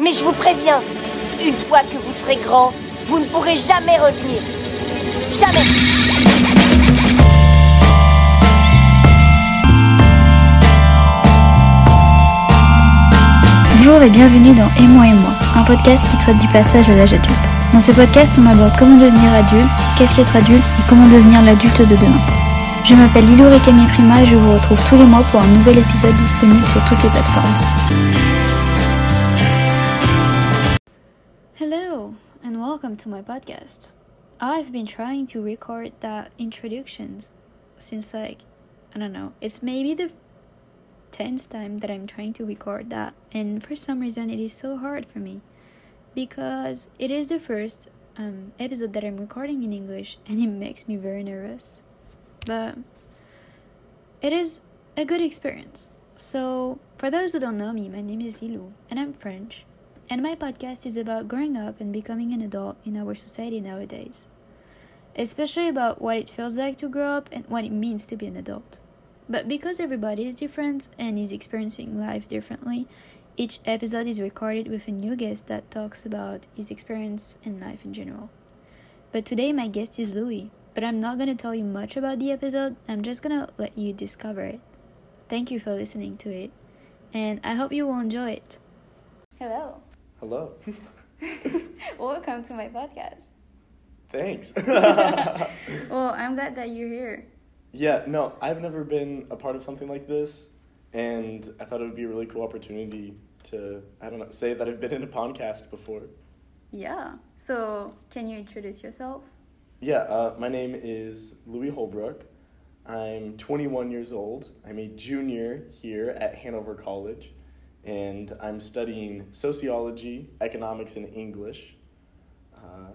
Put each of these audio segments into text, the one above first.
Mais je vous préviens, une fois que vous serez grand, vous ne pourrez jamais revenir. Jamais. Bonjour et bienvenue dans Et et moi, un podcast qui traite du passage à l'âge adulte. Dans ce podcast, on aborde comment devenir adulte, qu'est-ce qu'être adulte et comment devenir l'adulte de demain. Je m'appelle Lilo Rekami Prima et je vous retrouve tous les mois pour un nouvel épisode disponible sur toutes les plateformes. Welcome to my podcast. I've been trying to record that introductions since like I don't know, it's maybe the tenth time that I'm trying to record that, and for some reason it is so hard for me because it is the first um, episode that I'm recording in English, and it makes me very nervous. But it is a good experience. So, for those who don't know me, my name is Lilou, and I'm French, and my podcast is about growing up and becoming an adult in our society nowadays, especially about what it feels like to grow up and what it means to be an adult. But because everybody is different and is experiencing life differently, each episode is recorded with a new guest that talks about his experience and life in general. But today, my guest is Louis, but I'm not gonna tell you much about the episode, I'm just gonna let you discover it. Thank you for listening to it, and I hope you will enjoy it. Hello, Hello. welcome to my podcast. Thanks. Well, I'm glad that you're here. yeah, no, I've never been a part of something like this, and I thought it would be a really cool opportunity to, I don't know, say that I've been in a podcast before. Yeah, so can you introduce yourself? Yeah, uh, my name is Louis Holbrook. I'm 21 years old. I'm a junior here at Hanover College, and I'm studying sociology, economics, and English. Uh,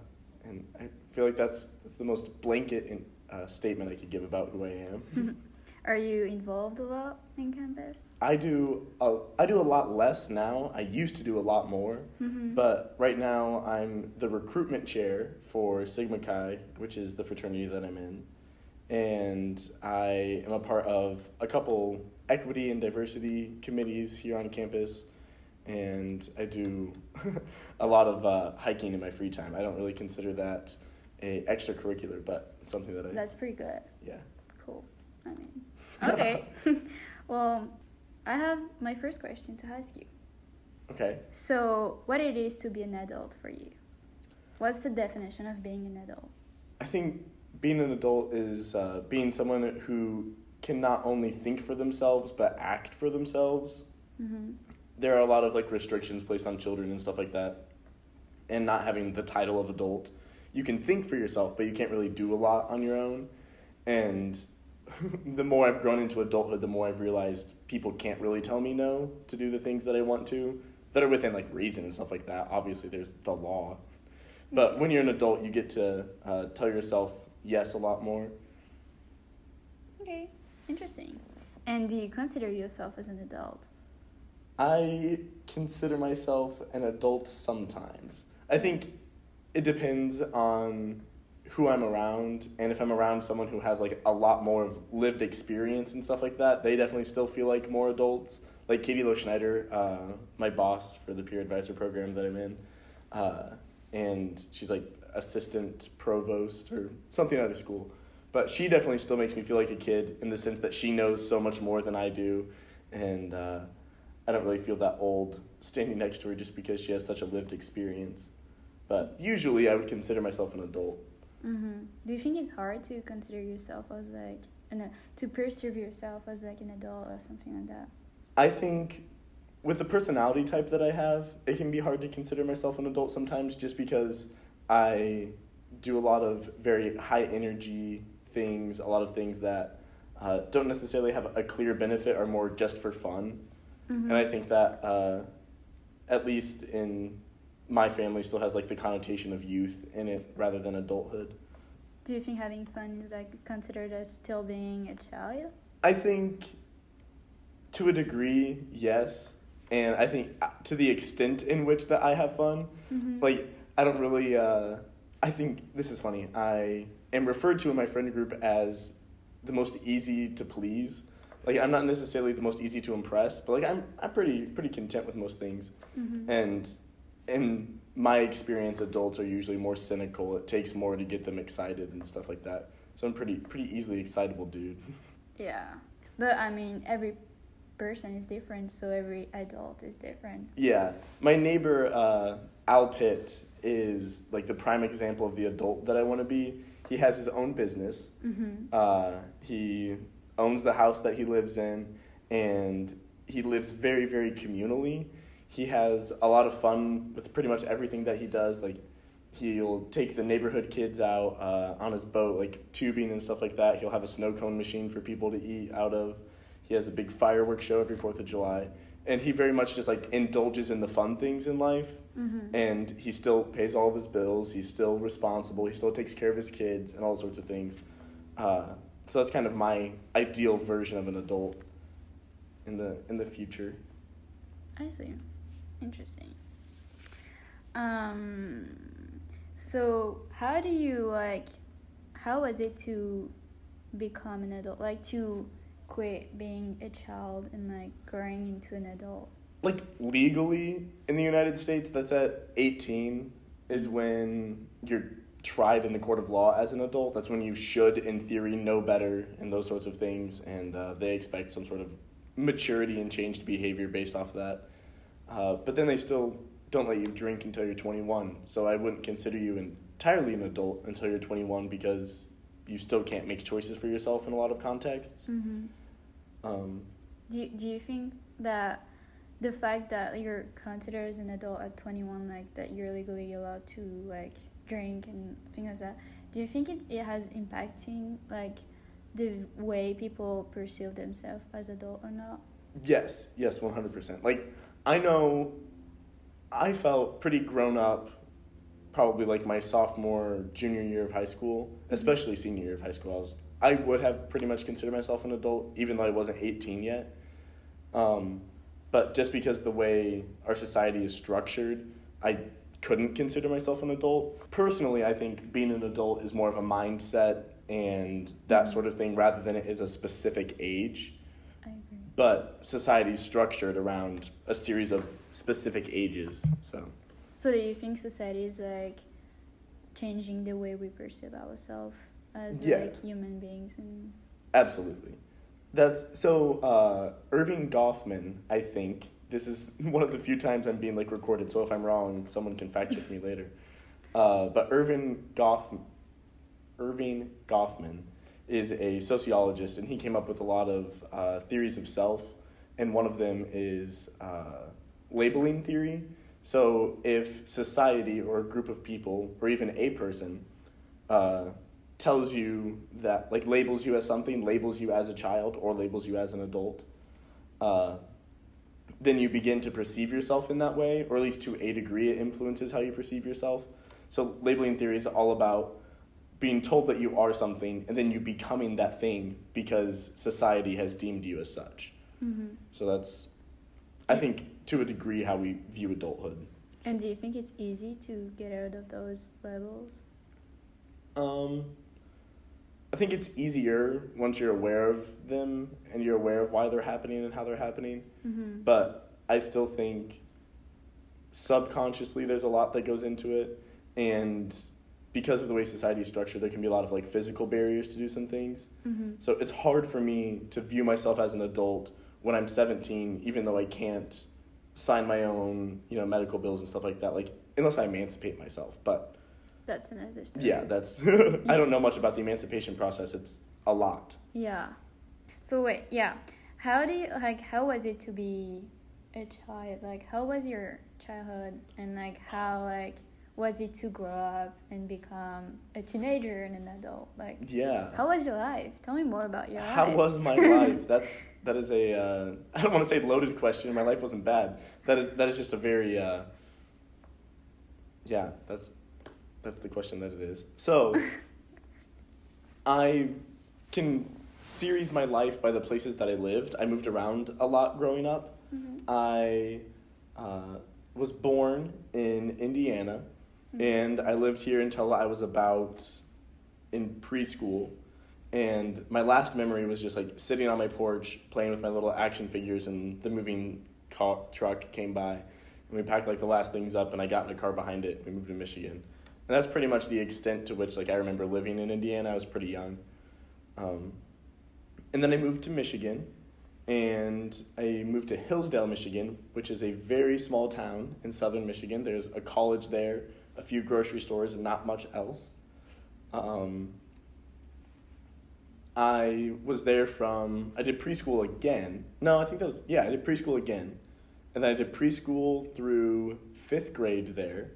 and I feel like that's, that's the most blanket in, uh, statement I could give about who I am. Are you involved a lot in campus? I do a, I do a lot less now. I used to do a lot more, Mm-hmm. but right now I'm the recruitment chair for Sigma Chi, which is the fraternity that I'm in, and I am a part of a couple equity and diversity committees here on campus, and I do a lot of uh, hiking in my free time. I don't really consider that a extracurricular, but something that I That's pretty good. yeah. Cool. I mean, okay. well, I have my first question to ask you. Okay. So, what it is to be an adult for you? What's the definition of being an adult? I think being an adult is uh, being someone who can not only think for themselves but act for themselves. Mm-hmm. There are a lot of like restrictions placed on children and stuff like that, and not having the title of adult. You can think for yourself, but you can't really do a lot on your own. And the more I've grown into adulthood, the more I've realized people can't really tell me no to do the things that I want to, that are within like reason and stuff like that. Obviously, there's the law, but when you're an adult, you get to uh, tell yourself yes a lot more. Okay, interesting. And do you consider yourself as an adult? I consider myself an adult sometimes. I think it depends on who I'm around, and if I'm around someone who has like a lot more of lived experience and stuff like that, they definitely still feel like more adults. Like Katie Lo Schneider, uh, my boss for the peer advisor program that I'm in, uh, and she's like assistant provost or something out of school. But she definitely still makes me feel like a kid in the sense that she knows so much more than I do, and uh, I don't really feel that old standing next to her just because she has such a lived experience. But usually, I would consider myself an adult. Mm-hmm. Do you think it's hard to consider yourself as like an to perceive yourself as like an adult or something like that? I think with the personality type that I have, it can be hard to consider myself an adult sometimes just because I do a lot of very high energy things, a lot of things that uh, don't necessarily have a clear benefit are more just for fun. Mm-hmm. And I think that, uh, at least in my family, still has like the connotation of youth in it rather than adulthood. Do you think having fun is like considered as still being a child? I think to a degree, yes. And I think uh, to the extent in which that I have fun, Mm-hmm. like I don't really. Uh, I think this is funny. I am referred to in my friend group as the most easy to please. Like I'm not necessarily the most easy to impress, but like I'm I'm pretty pretty content with most things. mm-hmm. And in my experience, adults are usually more cynical. It takes more to get them excited and stuff like that. So I'm pretty pretty easily excitable, dude. Yeah, but I mean, every person is different, so every adult is different. Yeah, my neighbor uh, Al Pitt is like the prime example of the adult that I want to be. He has his own business. Mm-hmm. Uh, he owns the house that he lives in, and he lives very very communally. He has a lot of fun with pretty much everything that he does. Like he'll take the neighborhood kids out uh, on his boat, like tubing and stuff like that. He'll have a snow cone machine for people to eat out of. He has a big fireworks show every Fourth of July, and he very much just like indulges in the fun things in life. Mm-hmm. And he still pays all of his bills. He's still responsible. He still takes care of his kids and all sorts of things. Uh, so that's kind of my ideal version of an adult in the in the future. I see. Interesting. Um, so how do you like? How was it to become an adult? Like to quit being a child and like growing into an adult. Like legally in the United States, that's at 18 is when you're tried in the court of law as an adult. That's when you should, in theory, know better and those sorts of things, and uh, they expect some sort of maturity and changed behavior based off of that. Uh, but then they still don't let you drink until you're 21. So I wouldn't consider you entirely an adult until you're 21 because you still can't make choices for yourself in a lot of contexts. Mm-hmm. Um, Do do you think that the fact that you're considered as an adult at 21 like that you're legally allowed to like drink and things like that do you think it, it has impacting like the way people perceive themselves as adult or not Yes, yes, one hundred percent. Like I know, I felt pretty grown up, probably like my sophomore, junior year of high school, especially senior year of high school. I was, I would have pretty much considered myself an adult, even though I wasn't eighteen yet. Um, but just because the way our society is structured, I couldn't consider myself an adult. Personally, I think being an adult is more of a mindset and that sort of thing rather than it is a specific age i agree but society's structured around a series of specific ages. So so do you think society is like changing the way we perceive ourselves as Yeah. like human beings and absolutely, that's so. Uh, Erving Goffman, I think this is one of the few times I'm being like recorded. So if I'm wrong, someone can fact check me later. Uh, but Erving Goff, Erving Goffman, is a sociologist, and he came up with a lot of uh, theories of self, and one of them is uh, labeling theory. So if society or a group of people, or even a person, uh, tells you that, like, labels you as something, labels you as a child, or labels you as an adult, uh, then you begin to perceive yourself in that way, or at least to a degree, it influences how you perceive yourself. So labeling theory is all about being told that you are something, and then you becoming that thing because society has deemed you as such. mm-hmm. So that's, I think, to a degree, how we view adulthood. and do you think it's easy to get out of those labels Um, I think it's easier once you're aware of them and you're aware of why they're happening and how they're happening. mm-hmm. But I still think subconsciously there's a lot that goes into it, and because of the way society is structured, there can be a lot of like physical barriers to do some things. Mm-hmm. So it's hard for me to view myself as an adult when I'm 17, even though I can't sign my own, you know, medical bills and stuff like that. Like unless I emancipate myself, but that's another story yeah, that's I don't know much about the emancipation process. It's a lot. Yeah. So wait, yeah. How do you like how was it to be a child? Like how was your childhood and like how like was it to grow up and become a teenager and an adult? Like Yeah. how was your life? Tell me more about your How life. was my life? That's that is a uh, I don't want to say loaded question. My life wasn't bad. That is that is just a very uh, yeah. That's that's the question that it is. So I can series my life by the places that I lived. I moved around a lot growing up. Mhm. I uh, was born in Indiana, Mhm. and I lived here until I was about in preschool. And my last memory was just like sitting on my porch playing with my little action figures, and the moving car, truck came by. And we packed like the last things up, and I got in a car behind it. We moved to Michigan, and that's pretty much the extent to which like I remember living in Indiana. I was pretty young, um, and then I moved to Michigan, and I moved to Hillsdale, Michigan, which is a very small town in southern Michigan. There's a college there, a few grocery stores, and not much else. Um, I was there from I did preschool again. No, I think that was yeah, I did preschool again. And then I did preschool through 5th grade there.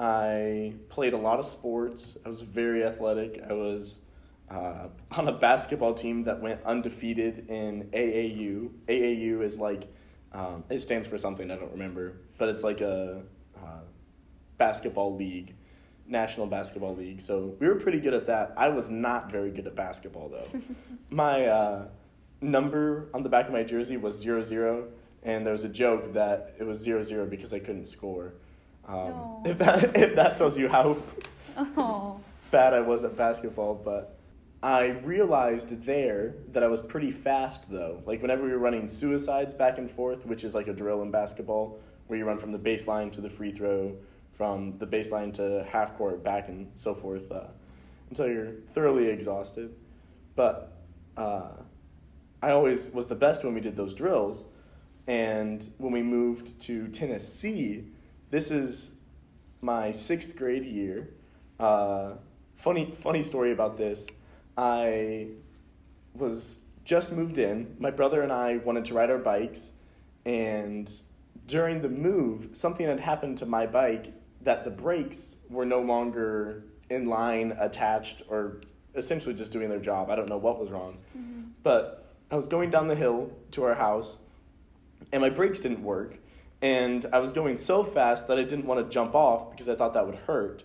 I played a lot of sports. I was very athletic. I was uh, on a basketball team that went undefeated in AAU. AAU is like um, it stands for something I don't remember, but it's like a uh, basketball league National Basketball League. So we were pretty good at that. I was not very good at basketball though. my uh, number on the back of my jersey was zero zero, and there was a joke that it was zero zero because I couldn't score. Um, if that if that tells you how Oh. bad I was at basketball, but I realized there that I was pretty fast though. Like whenever we were running suicides back and forth, which is like a drill in basketball, where you run from the baseline to the free throw, from the baseline to half court, back and so forth, uh, until you're thoroughly exhausted. But uh, I always was the best when we did those drills. And when we moved to Tennessee, this is my sixth grade year. Uh, funny, funny story about this. I was just moved in. My brother and I wanted to ride our bikes, and during the move, something had happened to my bike that the brakes were no longer in line, attached, or essentially just doing their job. I don't know what was wrong. But I was going down the hill to our house, and my brakes didn't work. And I was going so fast that I didn't want to jump off because I thought that would hurt.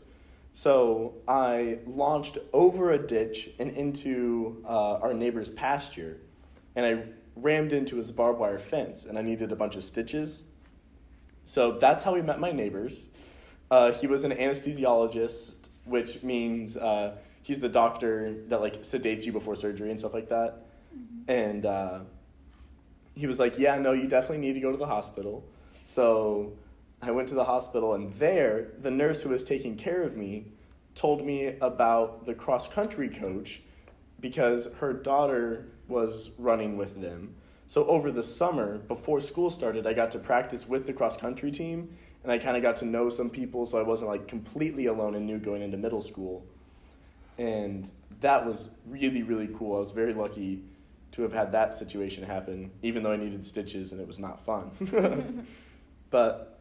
So I launched over a ditch and into uh, our neighbor's pasture, and I rammed into his barbed wire fence, and I needed a bunch of stitches. So that's how we met my neighbors. Uh, he was an anesthesiologist, which means uh, he's the doctor that like sedates you before surgery and stuff like that. And uh, he was like, "Yeah, no, you definitely need to go to the hospital." So I went to the hospital, and there, the nurse who was taking care of me told me about the cross country coach because her daughter was running with them. So over the summer, before school started, I got to practice with the cross country team, and I kind of got to know some people, so I wasn't like completely alone and new going into middle school. And that was really, really cool. I was very lucky to have had that situation happen, even though I needed stitches and it was not fun. but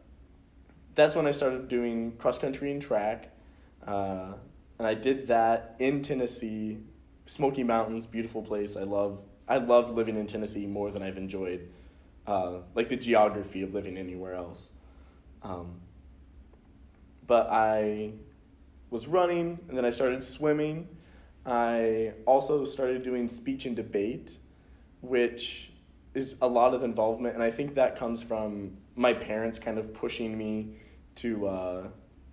that's when I started doing cross country and track. Uh, and I did that in Tennessee, Smoky Mountains, beautiful place. I love I loved living in Tennessee more than I've enjoyed uh, like the geography of living anywhere else. Um, but I was running and then I started swimming. I also started doing speech and debate, which is a lot of involvement, and I think that comes from my parents kind of pushing me to uh,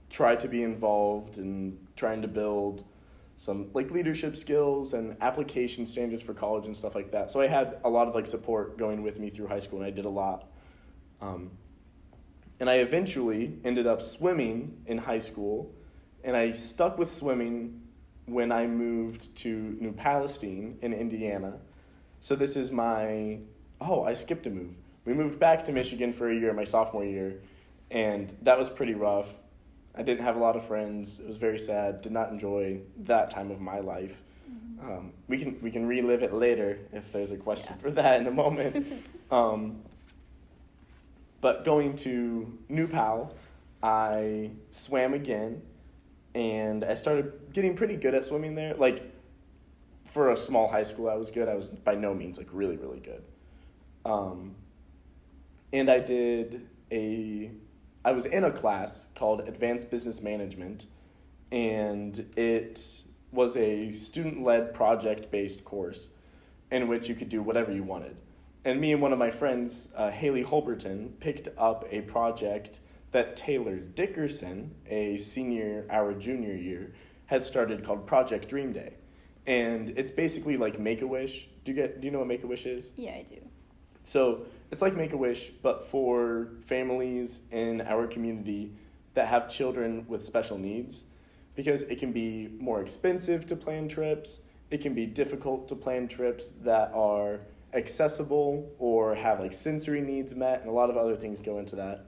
try to be involved and trying to build some like leadership skills and application standards for college and stuff like that. So I had a lot of like support going with me through high school, and I did a lot. Um, and I eventually ended up swimming in high school, and I stuck with swimming when I moved to New Palestine in Indiana. So this is my oh, I skipped a move. We moved back to Michigan for a year, my sophomore year, and that was pretty rough. I didn't have a lot of friends. It was very sad. Did not enjoy that time of my life. Um, we can we can relive it later if there's a question Yeah. for that in a moment. um, but going to New Pal, I swam again, and I started getting pretty good at swimming there. Like for a small high school, I was good. I was by no means like really really good. Um, and I did a I was in a class called Advanced Business Management, and it was a student led project based course in which you could do whatever you wanted. And me and one of my friends, uh, Haley Holberton, picked up a project that Taylor Dickerson, a senior, our junior year, had started called Project Dream Day. And it's basically like Make a Wish. Do you get? Do you know what Make a Wish is? Yeah, I do. So it's like Make a Wish, but for families in our community that have children with special needs, because it can be more expensive to plan trips, it can be difficult to plan trips that are accessible or have like sensory needs met, and a lot of other things go into that.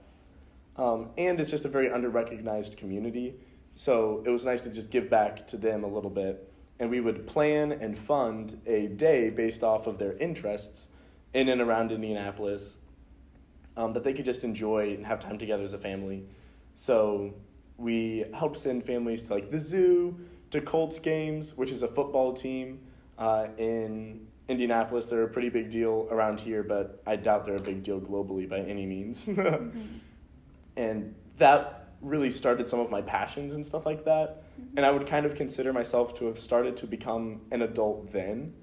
Um, and it's just a very under-recognized community, so it was nice to just give back to them a little bit. And we would plan and fund a day based off of their interests in and around Indianapolis um, that they could just enjoy and have time together as a family. So we help send families to like the zoo, to Colts games, which is a football team uh, in Indianapolis. They're a pretty big deal around here, but I doubt they're a big deal globally by any means. mm-hmm. And that really started some of my passions and stuff like that. Mm-hmm. And I would kind of consider myself to have started to become an adult then,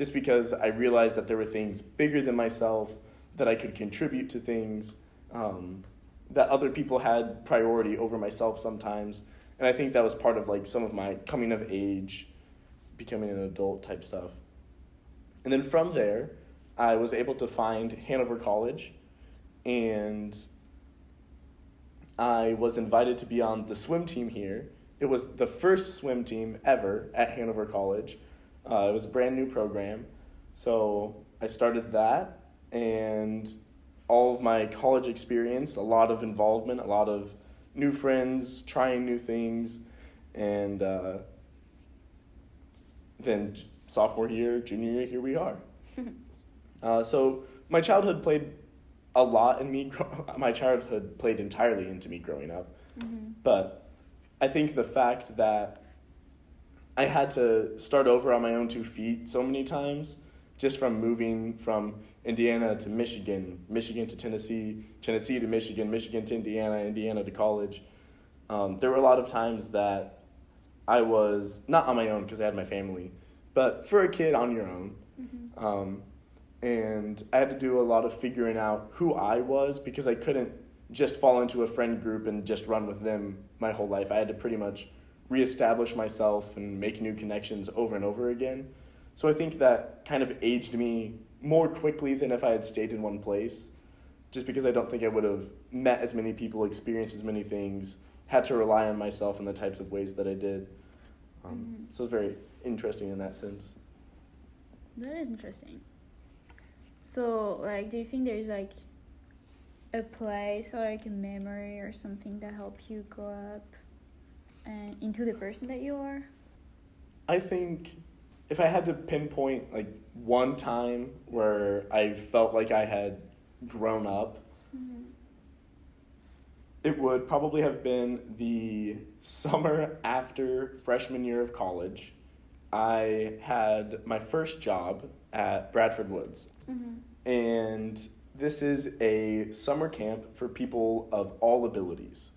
just because I realized that there were things bigger than myself, that I could contribute to things, um, that other people had priority over myself sometimes. And I think that was part of like some of my coming of age, becoming an adult type stuff. And then from there, I was able to find Hanover College and I was invited to be on the swim team here. It was the first swim team ever at Hanover College. Uh, it was a brand new program. So I started that, and all of my college experience, a lot of involvement, a lot of new friends, trying new things, and uh, then sophomore year, junior year, here we are. uh, so my childhood played a lot in me. my childhood played entirely into me growing up, mm-hmm. but I think the fact that I had to start over on my own two feet so many times, just from moving from Indiana to Michigan, Michigan to Tennessee, Tennessee to Michigan, Michigan to Indiana, Indiana to college. Um, there were a lot of times that I was not on my own because I had my family, but for a kid on your own. Mm-hmm. Um, and I had to do a lot of figuring out who I was because I couldn't just fall into a friend group and just run with them my whole life. I had to pretty much reestablish myself and make new connections over and over again. So I think that kind of aged me more quickly than if I had stayed in one place, just because I don't think I would have met as many people, experienced as many things, had to rely on myself in the types of ways that I did. Um, mm-hmm. So it's very interesting in that sense. That is interesting. So, like, do you think there's like a place or like a memory or something that helped you grow up and into the person that you are? I think if I had to pinpoint like one time where I felt like I had grown up, mm-hmm. it would probably have been the summer after freshman year of college. I had my first job at Bradford Woods. Mm-hmm. And this is a summer camp for people of all abilities.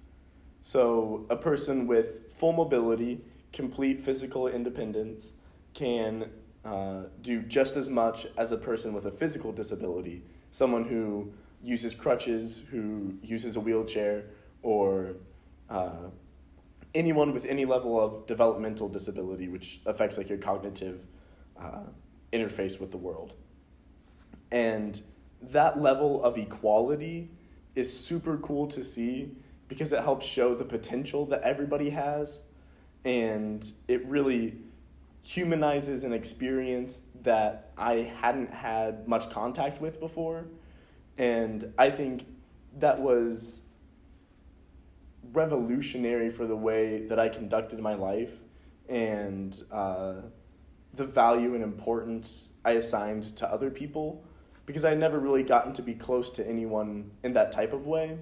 So, a person with full mobility, complete physical independence, can uh, do just as much as a person with a physical disability, someone who uses crutches, who uses a wheelchair, or uh, anyone with any level of developmental disability, which affects like your cognitive uh, interface with the world. And that level of equality is super cool to see because it helps show the potential that everybody has and it really humanizes an experience that I hadn't had much contact with before. And I think that was revolutionary for the way that I conducted my life and uh, the value and importance I assigned to other people because I had never really gotten to be close to anyone in that type of way.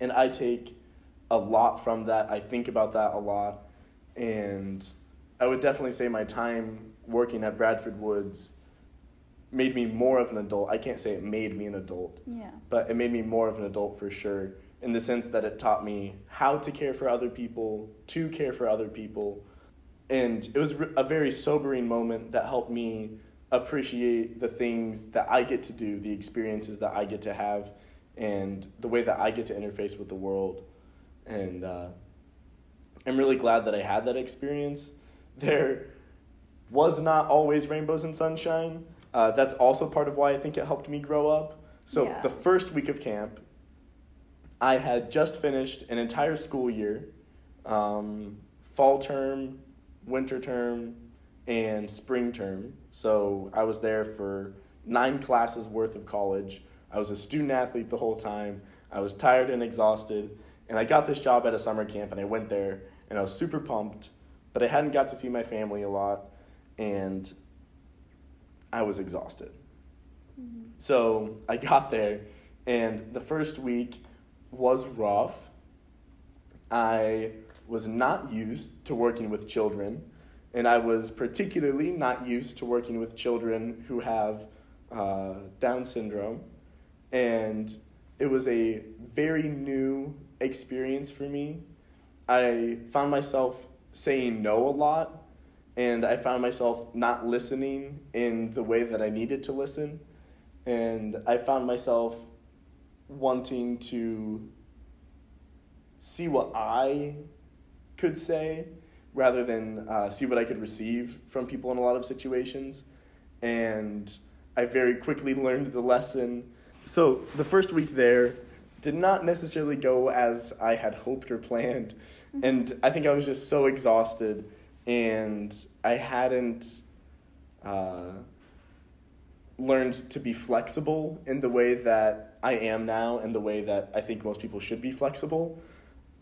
And I take a lot from that. I think about that a lot. And I would definitely say my time working at Bradford Woods made me more of an adult. I can't say it made me an adult. Yeah. But it made me more of an adult for sure in the sense that it taught me how to care for other people, to care for other people. And it was a very sobering moment that helped me appreciate the things that I get to do, the experiences that I get to have, and the way that I get to interface with the world. And uh, I'm really glad that I had that experience. There was not always rainbows and sunshine. Uh, that's also part of why I think it helped me grow up. So Yeah. the first week of camp, I had just finished an entire school year, um, fall term, winter term, and spring term. So I was there for nine classes worth of college. I was a student athlete the whole time. I was tired and exhausted, and I got this job at a summer camp, and I went there, and I was super pumped, but I hadn't got to see my family a lot, and I was exhausted. So I got there, and the first week was rough. I was not used to working with children, and I was particularly not used to working with children who have uh, Down syndrome. And it was a very new experience for me. I found myself saying no a lot, and I found myself not listening in the way that I needed to listen. And I found myself wanting to see what I could say rather than uh, see what I could receive from people in a lot of situations. And I very quickly learned the lesson. So the first week there did not necessarily go as I had hoped or planned. And I think I was just so exhausted and I hadn't uh, learned to be flexible in the way that I am now and the way that I think most people should be flexible.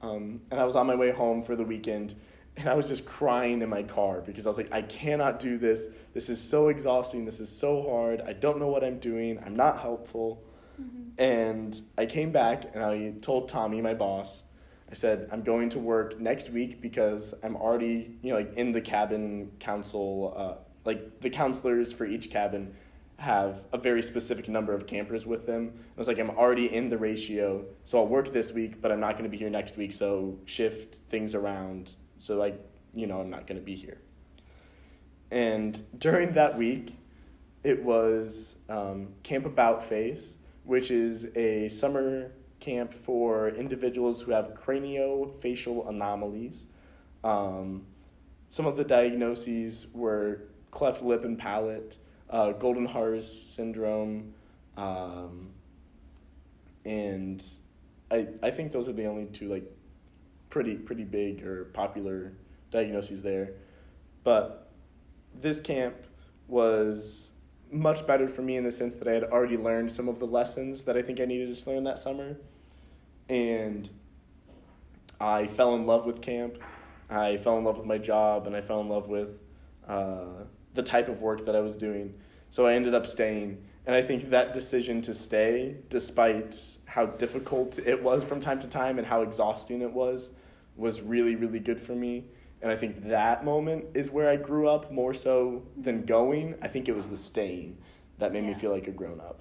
Um, and I was on my way home for the weekend and I was just crying in my car because I was like, I cannot do this. This is so exhausting. This is so hard. I don't know what I'm doing. I'm not helpful. And I came back and I told Tommy, my boss, I said, I'm going to work next week because I'm already, you know, like in the cabin council, uh, like the counselors for each cabin have a very specific number of campers with them. I was like, I'm already in the ratio, so I'll work this week, but I'm not going to be here next week, so shift things around. So, like, you know, I'm not going to be here. And during that week, it was um, Camp About Face, which is a summer camp for individuals who have craniofacial anomalies. Um, some of the diagnoses were cleft lip and palate, uh, Goldenhar's syndrome, um, and I I think those are the only two like pretty pretty big or popular diagnoses there. But this camp was much better for me in the sense that I had already learned some of the lessons that I think I needed to learn that summer. And I fell in love with camp. I fell in love with my job and I fell in love with uh, the type of work that I was doing. So I ended up staying. And I think that decision to stay, despite how difficult it was from time to time and how exhausting it was, was really, really good for me. And I think that moment is where I grew up more so than going. I think it was the staying that made me feel like a grown up.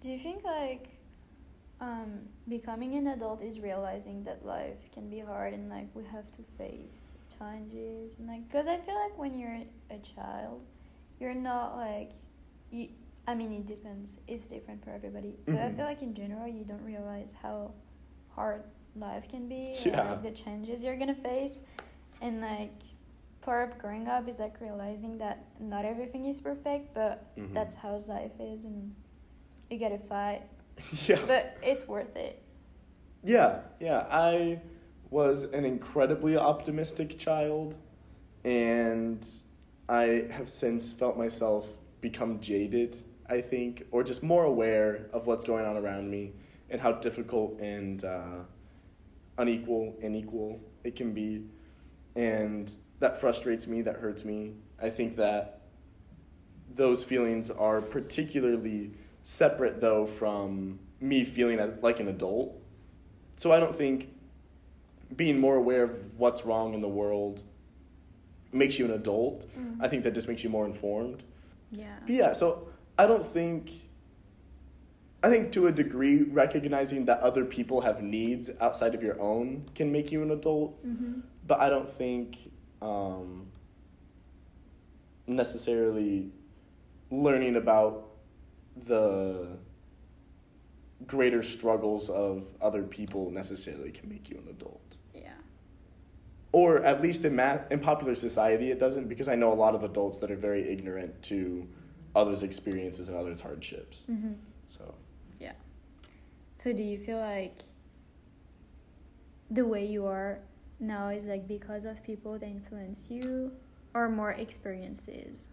Do you think like um, becoming an adult is realizing that life can be hard and like we have to face challenges and like because I feel like when you're a child, you're not like you. I mean, it depends. It's different for everybody. But I Mhm. feel like in general, you don't realize how hard life can be, Yeah. like the changes you're gonna face, and like part of growing up is like realizing that not everything is perfect, but Mhm. that's how life is, and you gotta fight. yeah. But it's worth it. Yeah, yeah. I was an incredibly optimistic child, and I have since felt myself become jaded, I think, or just more aware of what's going on around me and how difficult and uh, unequal and equal it can be. And that frustrates me, that hurts me. I think that those feelings are particularly separate, though, from me feeling like an adult. So I don't think being more aware of what's wrong in the world makes you an adult. Mhm. I think that just makes you more informed. Yeah. But yeah, so I don't think. I think to a degree, recognizing that other people have needs outside of your own can make you an adult. Mm-hmm. But I don't think um, necessarily learning about the greater struggles of other people necessarily can make you an adult. Yeah. Or at least in math, in popular society, it doesn't because I know a lot of adults that are very ignorant to others' experiences and others' hardships. Mm-hmm. So So do you feel like the way you are now is like because of people that influence you or more experiences?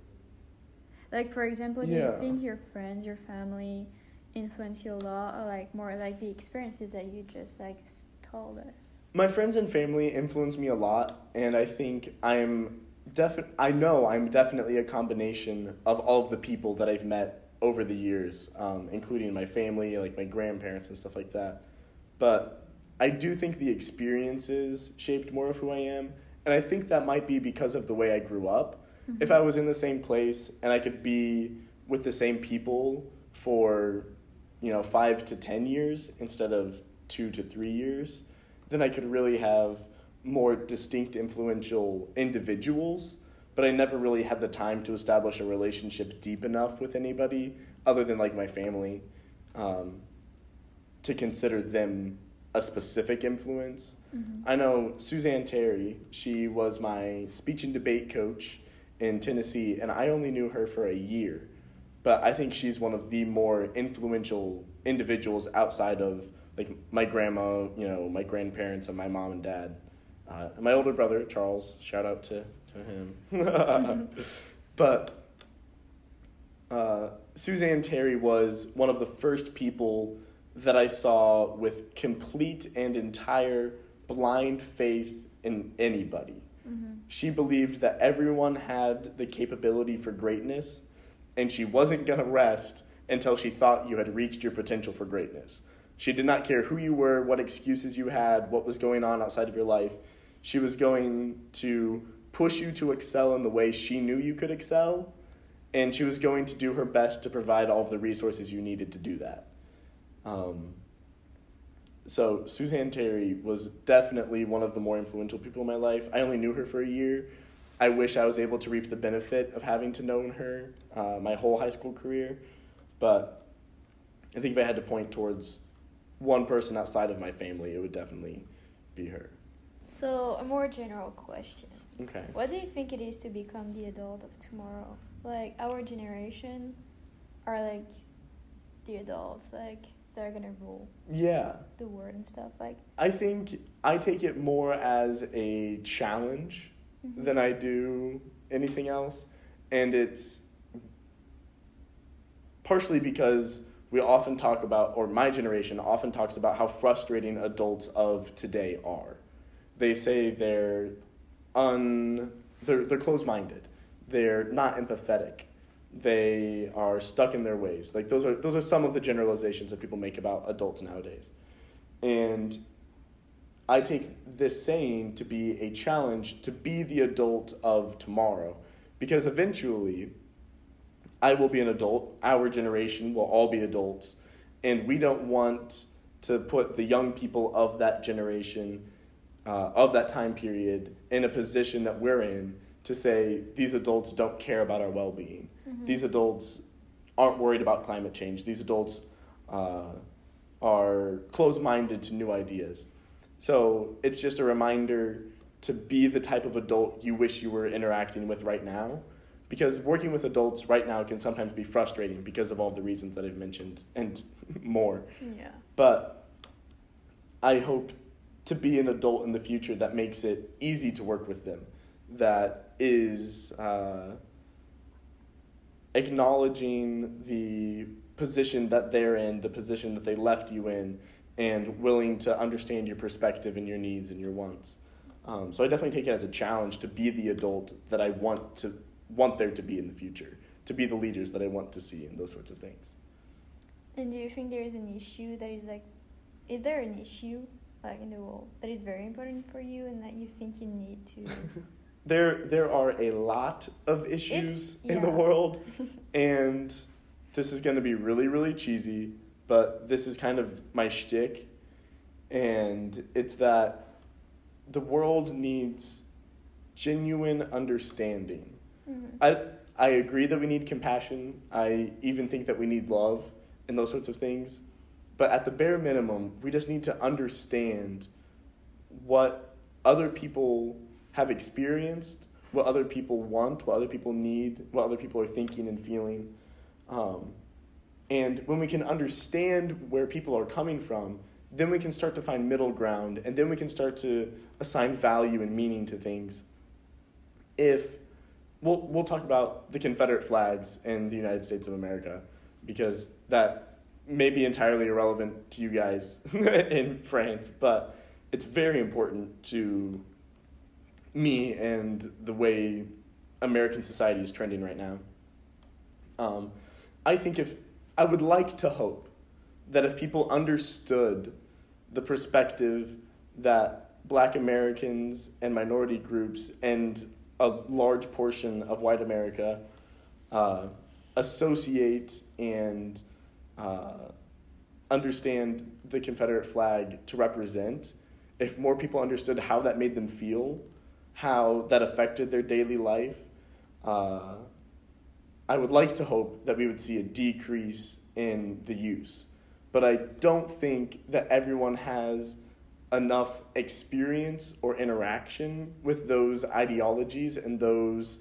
Like for example, do Yeah. you think your friends, your family influence you a lot or like more like the experiences that you just like told us? my friends and family influence me a lot, and I think I'm defi- I know I'm definitely a combination of all of the people that I've met over the years, um, including my family, like my grandparents and stuff like that. But I do think the experiences shaped more of who I am, and I think that might be because of the way I grew up. If I was in the same place and I could be with the same people for, you know, five to ten years instead of two to three years, then I could really have more distinct, influential individuals. But I never really had the time to establish a relationship deep enough with anybody other than like my family um, to consider them a specific influence. Mhm. I know Suzanne Terry, she was my speech and debate coach in Tennessee, and I only knew her for a year. But I think she's one of the more influential individuals outside of like my grandma, you know, my grandparents, and my mom and dad. Uh, and my older brother, Charles, shout out to, to him. but uh, Suzanne Terry was one of the first people that I saw with complete and entire blind faith in anybody. Mhm. She believed that everyone had the capability for greatness, and she wasn't going to rest until she thought you had reached your potential for greatness. She did not care who you were, what excuses you had, what was going on outside of your life. She was going to push you to excel in the way she knew you could excel, and she was going to do her best to provide all of the resources you needed to do that. Um, so Suzanne Terry was definitely one of the more influential people in my life. I only knew her for a year. I wish I was able to reap the benefit of having to know her uh, my whole high school career, but I think if I had to point towards one person outside of my family, it would definitely be her. So a more general question. Okay. What do you think it is to become the adult of tomorrow? Like our generation are like the adults, like they're gonna rule Yeah. the world and stuff. Like I think I take it more as a challenge Mhm. than I do anything else. And it's partially because we often talk about, or my generation often talks about how frustrating adults of today are. They say they're un, they're, they're closed-minded. They're not empathetic. They are stuck in their ways. Like those are those are some of the generalizations that people make about adults nowadays. And I take this saying to be a challenge to be the adult of tomorrow because eventually I will be an adult, our generation will all be adults, and we don't want to put the young people of that generation, uh, of that time period, in a position that we're in to say these adults don't care about our well being. Mhm. These adults aren't worried about climate change. These adults uh, are closed minded to new ideas. So it's just a reminder to be the type of adult you wish you were interacting with right now. Because working with adults right now can sometimes be frustrating because of all the reasons that I've mentioned and more. yeah. But I hope to be an adult in the future that makes it easy to work with them, that is uh, acknowledging the position that they're in, the position that they left you in, and willing to understand your perspective and your needs and your wants. Um, so I definitely take it as a challenge to be the adult that I want to want there to be in the future, to be the leaders that I want to see, and those sorts of things. And do you think there is an issue that is like, is there an issue like in the world that is very important for you and that you think you need to? There, there are a lot of issues It's- in the world, and this is going to be really, really cheesy, but this is kind of my shtick, and it's that the world needs genuine understanding. Mhm. I, I agree that we need compassion. I even think that we need love and those sorts of things. But at the bare minimum, we just need to understand what other people have experienced, what other people want, what other people need, what other people are thinking and feeling. Um, and when we can understand where people are coming from, then we can start to find middle ground, and then we can start to assign value and meaning to things. If we'll we'll talk about the Confederate flags in the United States of America, because that may be entirely irrelevant to you guys in France, but it's very important to me and the way American society is trending right now. Um, I think if I would like to hope that if people understood the perspective that black Americans and minority groups and a large portion of white America uh, associate and uh, understand the Confederate flag to represent, if more people understood how that made them feel, how that affected their daily life, uh, I would like to hope that we would see a decrease in the use. But I don't think that everyone has enough experience or interaction with those ideologies and those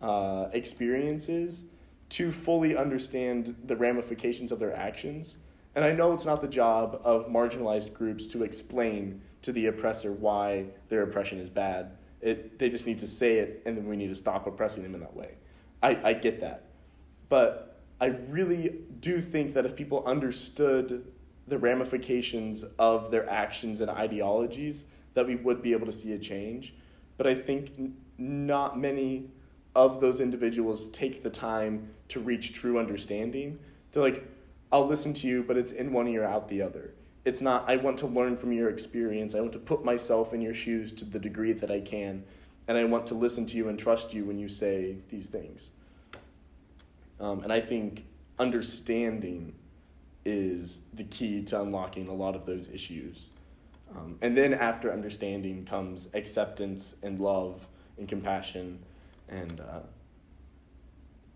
uh, experiences to fully understand the ramifications of their actions. And I know it's not the job of marginalized groups to explain to the oppressor why their oppression is bad. It, they just need to say it, and then we need to stop oppressing them in that way. I, I get that. But I really do think that if people understood the ramifications of their actions and ideologies, that we would be able to see a change. But I think not many of those individuals take the time to reach true understanding. They're like, I'll listen to you, but it's in one ear, out the other. It's not, I want to learn from your experience. I want to put myself in your shoes to the degree that I can. And I want to listen to you and trust you when you say these things. Um, and I think understanding is the key to unlocking a lot of those issues. Um, and then after understanding comes acceptance and love and compassion. And uh,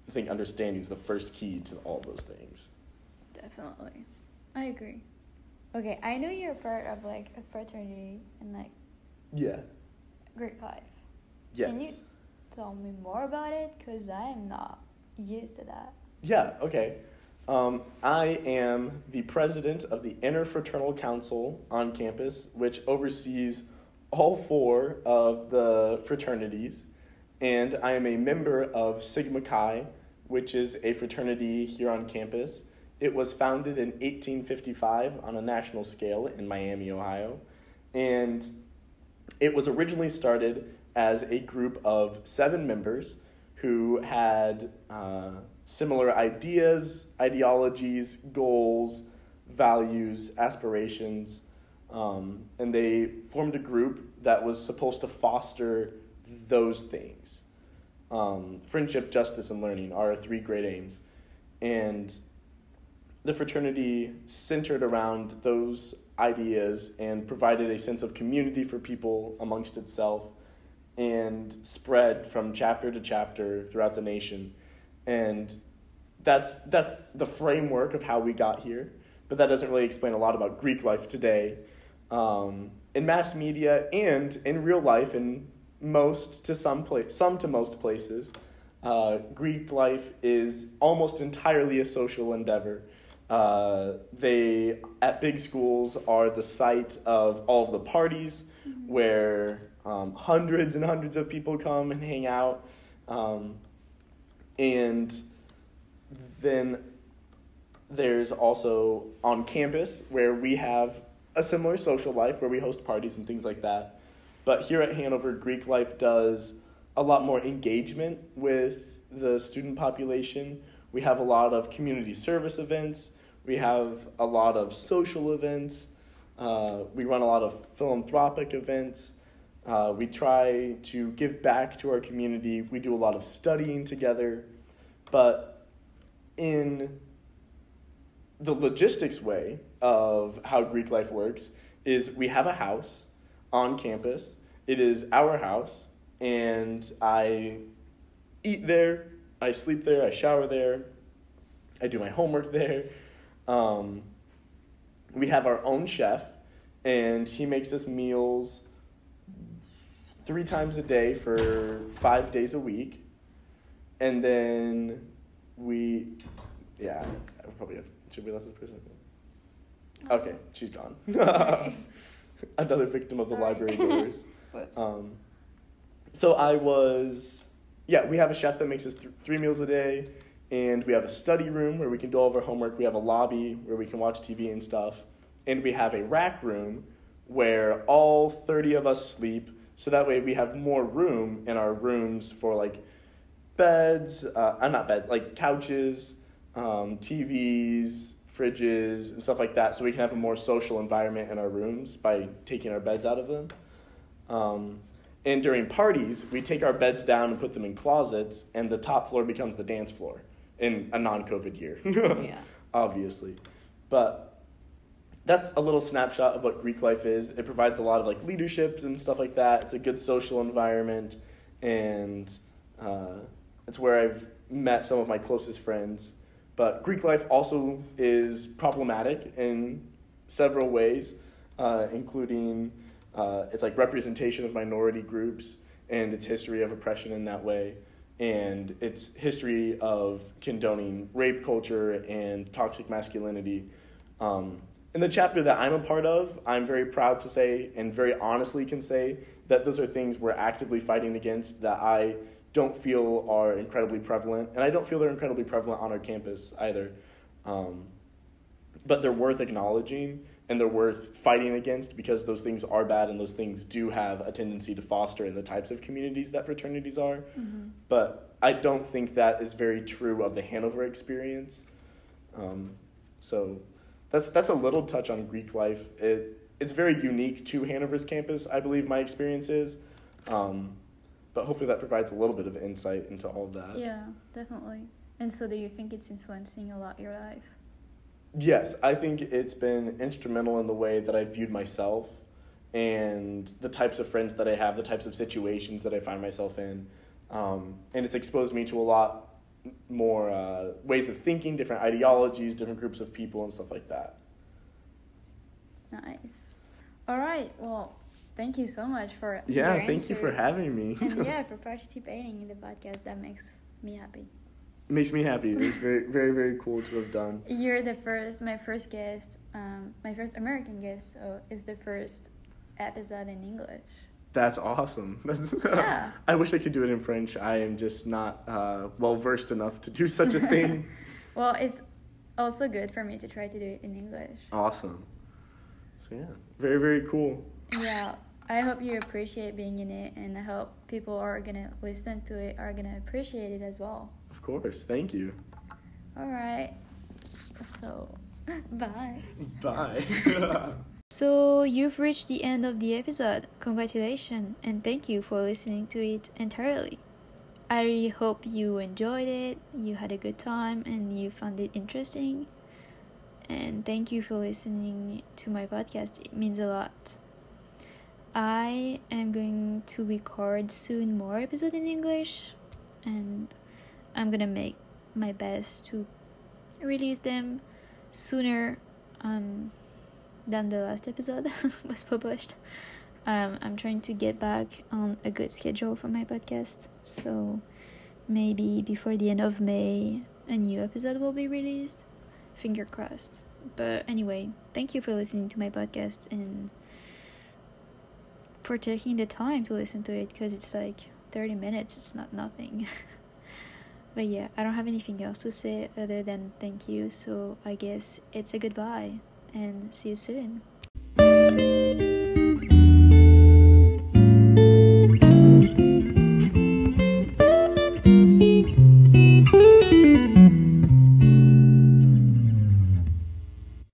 I think understanding is the first key to all those things. Definitely. I agree. Okay, I know you're part of like a fraternity and like Yeah. Greek life. Yes. Can you tell me more about it? Because I am not used to that. Yeah, okay. Um, I am the president of the Interfraternal Council on campus, which oversees all four of the fraternities. And I am a member of Sigma Chi, which is a fraternity here on campus. It was founded in 1855 on a national scale in Miami, Ohio. And it was originally started as a group of seven members who had uh, similar ideas, ideologies, goals, values, aspirations, um, and they formed a group that was supposed to foster those things. Um, friendship, justice, and learning are our three great aims. And the fraternity centered around those ideas and provided a sense of community for people amongst itself and spread from chapter to chapter throughout the nation. And that's, that's the framework of how we got here, but that doesn't really explain a lot about Greek life today. Um, in mass media and in real life, in most to some place, some to most places, uh, Greek life is almost entirely a social endeavor. Uh, they at big schools are the site of all of the parties where um, hundreds and hundreds of people come and hang out. Um, and then there's also on campus where we have a similar social life where we host parties and things like that. But here at Hanover, Greek Life does a lot more engagement with the student population. We have a lot of community service events. We have a lot of social events. Uh, we run a lot of philanthropic events. Uh, we try to give back to our community. We do a lot of studying together. But in the logistics way of how Greek life works is we have a house on campus. It is our house, and I eat there, I sleep there, I shower there, I do my homework there. Um, we have our own chef, and he makes us meals three times a day for five days a week. And then we Yeah, I probably have. Should we let this person? Okay, she's gone. Another victim of the Sorry. library doors. Um, so I was, yeah, we have a chef that makes us th- three meals a day, and we have a study room where we can do all of our homework. We have a lobby where we can watch TV and stuff, and we have a rack room where all 30 of us sleep, so that way we have more room in our rooms for like beds, uh, uh, not beds, like couches, um, TVs, fridges, and stuff like that, so we can have a more social environment in our rooms by taking our beds out of them. Um, and during parties, we take our beds down and put them in closets, and the top floor becomes the dance floor in a non COVID year. Yeah. Obviously. But that's a little snapshot of what Greek life is. It provides a lot of like leadership and stuff like that. It's a good social environment, and uh, it's where I've met some of my closest friends. But Greek life also is problematic in several ways, uh, including uh, its like representation of minority groups and its history of oppression in that way, and its history of condoning rape culture and toxic masculinity. Um, in the chapter that I'm a part of, I'm very proud to say and very honestly can say that those are things we're actively fighting against that I don't feel are incredibly prevalent, and I don't feel they're incredibly prevalent on our campus either. Um, but they're worth acknowledging and they're worth fighting against because those things are bad and those things do have a tendency to foster in the types of communities that fraternities are. Mhm. But I don't think that is very true of the Hanover experience. Um, so that's that's a little touch on Greek life. It it's very unique to Hanover's campus, I believe my experience is. Um, but hopefully that provides a little bit of insight into all of that. Yeah, definitely. And so, do you think it's influencing a lot your life? Yes, I think it's been instrumental in the way that I viewed myself and the types of friends that I have, the types of situations that I find myself in. Um, and it's exposed me to a lot more uh, ways of thinking, different ideologies, different groups of people, and stuff like that. Nice. All right. Well, thank you so much for Yeah, thank you for having me. and yeah, for participating in the podcast. That makes me happy. Makes me happy. It was very, very, very cool to have done. You're the first, my first guest, um, my first American guest. So it's the first episode in English. That's awesome. Yeah. I wish I could do it in French. I am just not uh, well versed enough to do such a thing. Well, it's also good for me to try to do it in English. awesome. So yeah, very, very cool. Yeah, I hope you appreciate being in it, and I hope people are gonna listen to it are gonna appreciate it as well. Of course. Thank you. All right. So, bye. Bye. So you've reached the end of the episode. Congratulations and thank you for listening to it entirely. I really hope you enjoyed it, you had a good time, and you found it interesting. And thank you for listening to my podcast. It means a lot. I am going to record soon more episodes in English, and I'm gonna make my best to release them sooner um, than the last episode was published. Um, I'm trying to get back on a good schedule for my podcast, so maybe before the end of May, a new episode will be released. Finger crossed. But anyway, thank you for listening to my podcast and for taking the time to listen to it because it's like 30 minutes, it's not nothing. but yeah, I don't have anything else to say other than thank you, so I guess it's a goodbye and see you soon.